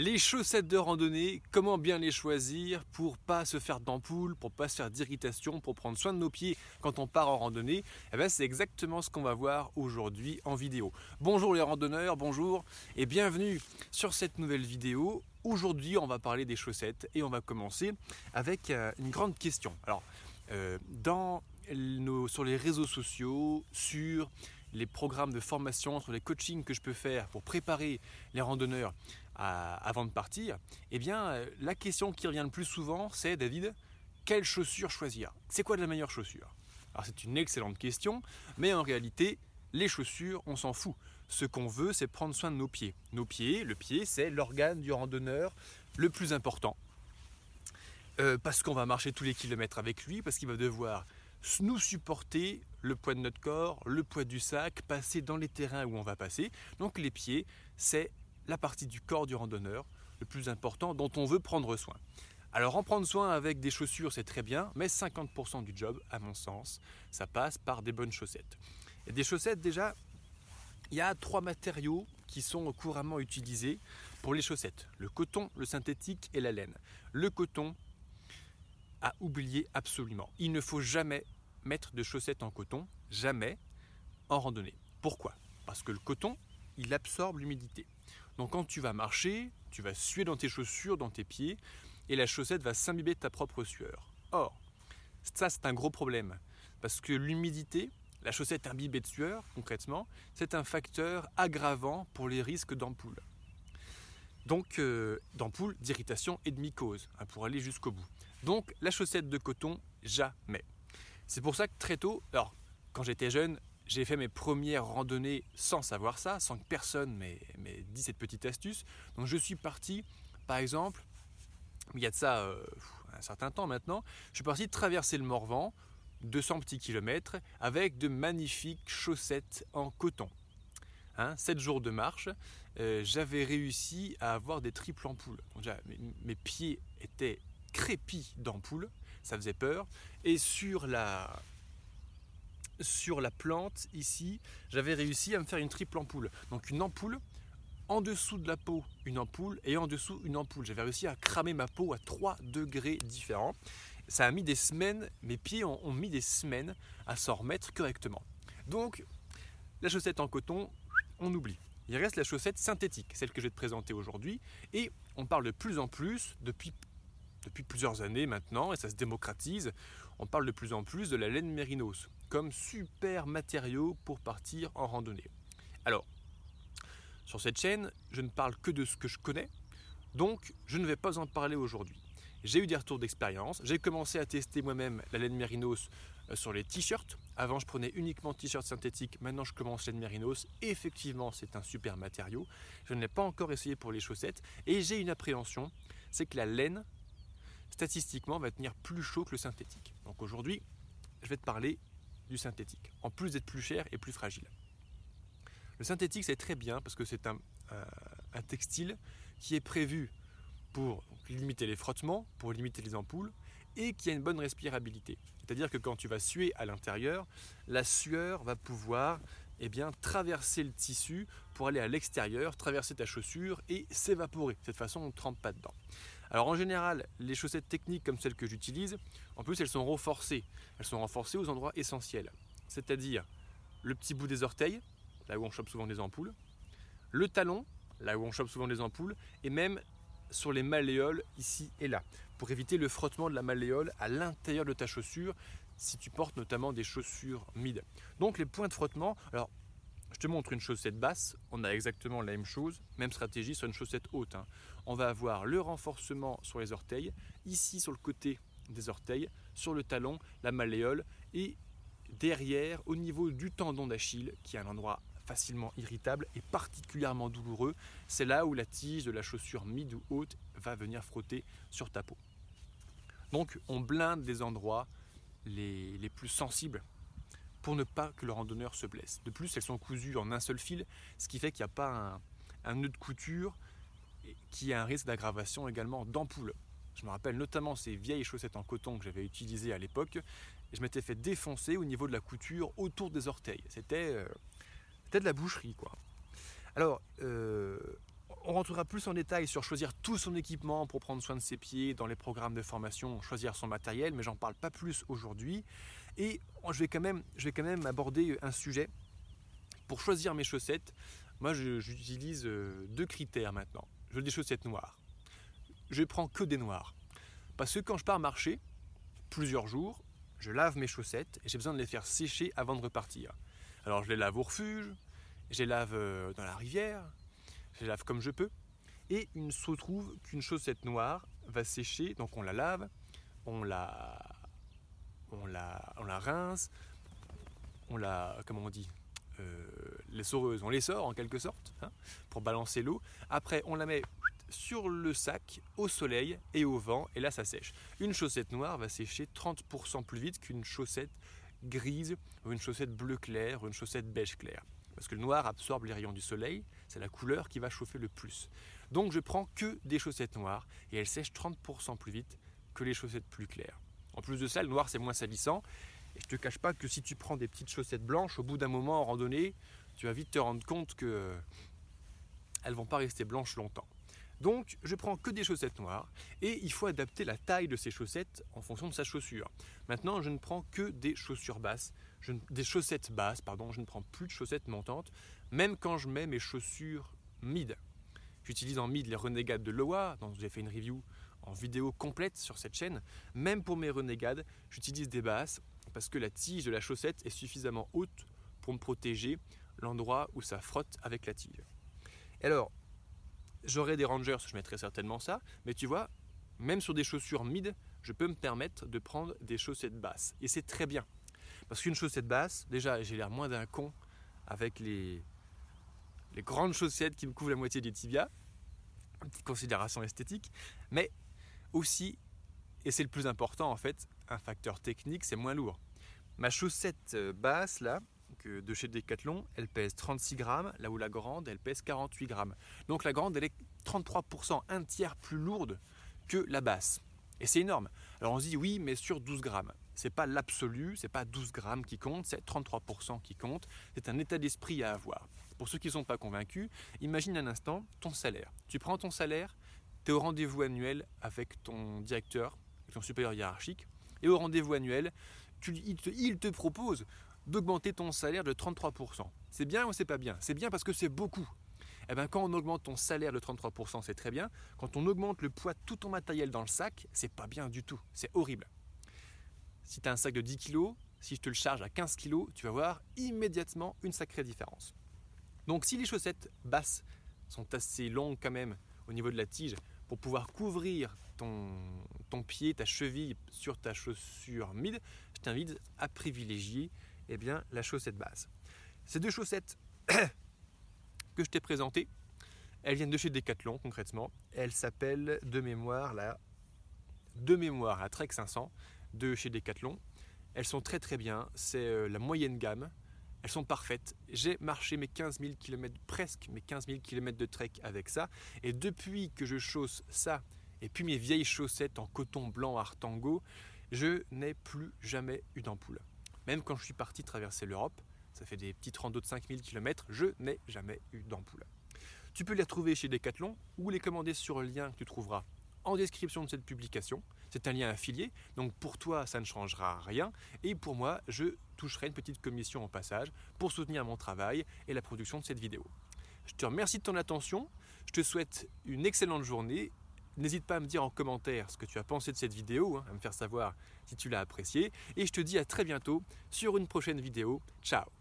Les chaussettes de randonnée, comment bien les choisir pour pas se faire d'ampoule, pour pas se faire d'irritation, pour prendre soin de nos pieds quand on part en randonnée? Eh ben, C'est exactement ce qu'on va voir aujourd'hui en vidéo. Bonjour les randonneurs, bonjour et bienvenue sur cette nouvelle vidéo. Aujourd'hui on va parler des chaussettes et on va commencer avec euh, une grande question. Alors, euh, sur les réseaux sociaux, sur les programmes de formation, sur les coachings que je peux faire pour préparer les randonneurs avant de partir, eh bien, euh, la question qui revient le plus souvent, c'est David, quelle chaussure choisir? C'est quoi la meilleure chaussure? Alors, c'est une excellente question, mais en réalité, les chaussures, on s'en fout. Ce qu'on veut, c'est prendre soin de nos pieds. Nos pieds, le pied, c'est l'organe du randonneur le plus important. Euh, parce qu'on va marcher tous les kilomètres avec lui, parce qu'il va devoir nous supporter le poids de notre corps, le poids du sac, passer dans les terrains où on va passer. Donc les pieds, c'est la partie du corps du randonneur le plus important dont on veut prendre soin. Alors en prendre soin avec des chaussures, c'est très bien, mais 50% du job, à mon sens, ça passe par des bonnes chaussettes. Et des chaussettes, déjà, il y a trois matériaux qui sont couramment utilisés pour les chaussettes. Le coton, le synthétique et la laine. Le coton, à oublier absolument. Il ne faut jamais mettre de chaussettes en coton, jamais en randonnée. Pourquoi? Parce que le coton, il absorbe l'humidité. Donc quand tu vas marcher, tu vas suer dans tes chaussures, dans tes pieds, et la chaussette va s'imbiber de ta propre sueur. Or, ça c'est un gros problème, parce que l'humidité, la chaussette imbibée de sueur, concrètement, c'est un facteur aggravant pour les risques d'ampoule. Donc, euh, d'ampoule, d'irritation et de mycose, hein, pour aller jusqu'au bout. Donc, la chaussette de coton, jamais. C'est pour ça que très tôt, alors, quand j'étais jeune, j'ai fait mes premières randonnées sans savoir ça, sans que personne m'ait dit cette petite astuce. Donc je suis parti, par exemple, il y a de ça euh, un certain temps maintenant, je suis parti traverser le Morvan, 200 petits kilomètres, avec de magnifiques chaussettes en coton. Hein, 7 jours de marche, euh, j'avais réussi à avoir des triples ampoules. mes, mes pieds étaient crépis d'ampoules, ça faisait peur. Et sur la, sur la plante ici, j'avais réussi à me faire une triple ampoule. Donc une ampoule, en dessous de la peau une ampoule et en dessous une ampoule. J'avais réussi à cramer ma peau à 3 degrés différents. Ça a mis des semaines, mes pieds ont, mis des semaines à s'en remettre correctement. Donc la chaussette en coton, on oublie. Il reste la chaussette synthétique, celle que je vais te présenter aujourd'hui. Et on parle de plus en plus, depuis, depuis plusieurs années maintenant, et ça se démocratise, on parle de plus en plus de la laine mérinos comme super matériau pour partir en randonnée. Alors, sur cette chaîne, je ne parle que de ce que je connais, donc je ne vais pas en parler aujourd'hui. J'ai eu des retours d'expérience, j'ai commencé à tester moi-même la laine mérinos euh, sur les t-shirts. Avant, je prenais uniquement t-shirts synthétiques, maintenant je commence laine mérinos. Effectivement, c'est un super matériau. Je ne l'ai pas encore essayé pour les chaussettes et j'ai une appréhension, c'est que la laine, statistiquement, va tenir plus chaud que le synthétique. Donc aujourd'hui, je vais te parler du synthétique, en plus d'être plus cher et plus fragile. Le synthétique, c'est très bien parce que c'est un, textile qui est prévu pour limiter les frottements, pour limiter les ampoules, et qui a une bonne respirabilité. C'est-à-dire que quand tu vas suer à l'intérieur, la sueur va pouvoir eh bien, traverser le tissu pour aller à l'extérieur, traverser ta chaussure et s'évaporer. De cette façon, on ne trempe pas dedans. Alors en général, les chaussettes techniques comme celles que j'utilise, en plus elles sont renforcées. Elles sont renforcées aux endroits essentiels. C'est-à-dire le petit bout des orteils, là où on chope souvent des ampoules, le talon, là où on chope souvent des ampoules, et même sur les malléoles ici et là, pour éviter le frottement de la malléole à l'intérieur de ta chaussure si tu portes notamment des chaussures mid. Donc les points de frottement, alors je te montre une chaussette basse, on a exactement la même chose, même stratégie sur une chaussette haute. Hein. On va avoir le renforcement sur les orteils, ici sur le côté des orteils, sur le talon, la malléole, et derrière, au niveau du tendon d'Achille, qui est un endroit facilement irritable et particulièrement douloureux, c'est là où la tige de la chaussure mid ou haute va venir frotter sur ta peau. Donc on blinde des endroits les, plus sensibles pour ne pas que le randonneur se blesse. De plus, elles sont cousues en un seul fil, ce qui fait qu'il n'y a pas un, nœud de couture qui a un risque d'aggravation également d'ampoule. Je me rappelle notamment ces vieilles chaussettes en coton que j'avais utilisées à l'époque, je m'étais fait défoncer au niveau de la couture autour des orteils. C'était euh, de la boucherie, quoi. Alors, euh, on rentrera plus en détail sur choisir tout son équipement pour prendre soin de ses pieds dans les programmes de formation, choisir son matériel, mais j'en parle pas plus aujourd'hui. Et je vais, quand même, je vais quand même aborder un sujet. Pour choisir mes chaussettes, moi j'utilise euh, deux critères maintenant. Je veux des chaussettes noires. Je prends que des noirs. Parce que quand je pars marcher, plusieurs jours, je lave mes chaussettes et j'ai besoin de les faire sécher avant de repartir. Alors je les lave au refuge, je les lave euh, dans la rivière, je lave comme je peux. Et il se retrouve qu'une chaussette noire va sécher, donc on la lave, on la, on la, on la rince, on la, comment on dit, euh, les soreuses, on les sort en quelque sorte, hein, pour balancer l'eau. Après, on la met sur le sac, au soleil et au vent, et là ça sèche. Une chaussette noire va sécher 30% plus vite qu'une chaussette grise, ou une chaussette bleu clair, ou une chaussette beige clair. Parce que le noir absorbe les rayons du soleil, c'est la couleur qui va chauffer le plus. Donc je prends que des chaussettes noires, et elles sèchent 30% plus vite que les chaussettes plus claires. En plus de ça, le noir c'est moins salissant, et je te cache pas que si tu prends des petites chaussettes blanches, au bout d'un moment en randonnée, tu vas vite te rendre compte que elles vont pas rester blanches longtemps. Donc je prends que des chaussettes noires et il faut adapter la taille de ces chaussettes en fonction de sa chaussure. Maintenant je ne prends que des chaussures basses, des chaussettes basses, pardon, je ne prends plus de chaussettes montantes, même quand je mets mes chaussures mid. J'utilise en mid les Renegades de Loa, dont j'ai fait une review en vidéo complète sur cette chaîne. Même pour mes Renegades, j'utilise des basses parce que la tige de la chaussette est suffisamment haute pour me protéger l'endroit où ça frotte avec la tige. Alors, J'aurais des Rangers, je mettrais certainement ça, mais tu vois, même sur des chaussures mid, je peux me permettre de prendre des chaussettes basses. Et c'est très bien. Parce qu'une chaussette basse, déjà, j'ai l'air moins d'un con avec les, grandes chaussettes qui me couvrent la moitié des tibias. Une petite considération esthétique. Mais aussi, et c'est le plus important en fait, un facteur technique, c'est moins lourd. Ma chaussette euh, basse, là, de chez Decathlon, elle pèse 36 grammes, là où la grande, elle pèse 48 grammes. Donc la grande, elle est 33%, un tiers plus lourde que la basse. Et c'est énorme. Alors on se dit oui, mais sur 12 grammes. C'est pas l'absolu, c'est pas 12 grammes qui compte, c'est 33% qui compte. C'est un état d'esprit à avoir. Pour ceux qui ne sont pas convaincus, imagine un instant ton salaire. Tu prends ton salaire, tu es au rendez-vous annuel avec ton directeur, avec ton supérieur hiérarchique, et au rendez-vous annuel, il, te, il te propose d'augmenter ton salaire de 33%. C'est bien ou c'est pas bien? C'est bien parce que c'est beaucoup. Eh bien, quand on augmente ton salaire de 33%, c'est très bien. Quand on augmente le poids de tout ton matériel dans le sac, c'est pas bien du tout. C'est horrible. Si tu as un sac de 10 kg, si je te le charge à 15 kg, tu vas voir immédiatement une sacrée différence. Donc si les chaussettes basses sont assez longues quand même au niveau de la tige pour pouvoir couvrir ton, pied, ta cheville sur ta chaussure mid, je t'invite à privilégier eh bien, la chaussette base. Ces deux chaussettes que je t'ai présentées, elles viennent de chez Decathlon concrètement. Elles s'appellent de mémoire la de mémoire la Trek 500 de chez Decathlon. Elles sont très très bien, c'est euh, la moyenne gamme. Elles sont parfaites. J'ai marché mes 15 000 km, presque mes 15 000 km de trek avec ça. Et depuis que je chausse ça, et puis mes vieilles chaussettes en coton blanc Artango, je n'ai plus jamais eu d'ampoule. Même quand je suis parti traverser l'Europe, ça fait des petites randos de 5000 km, je n'ai jamais eu d'ampoule. Tu peux les retrouver chez Decathlon ou les commander sur le lien que tu trouveras description de cette publication. C'est un lien affilié, donc pour toi ça ne changera rien et pour moi je toucherai une petite commission en passage pour soutenir mon travail et la production de cette vidéo. Je te remercie de ton attention, je te souhaite une excellente journée N'hésite pas à me dire en commentaire ce que tu as pensé de cette vidéo, hein, à me faire savoir si tu l'as appréciée. Et je te dis à très bientôt sur une prochaine vidéo. Ciao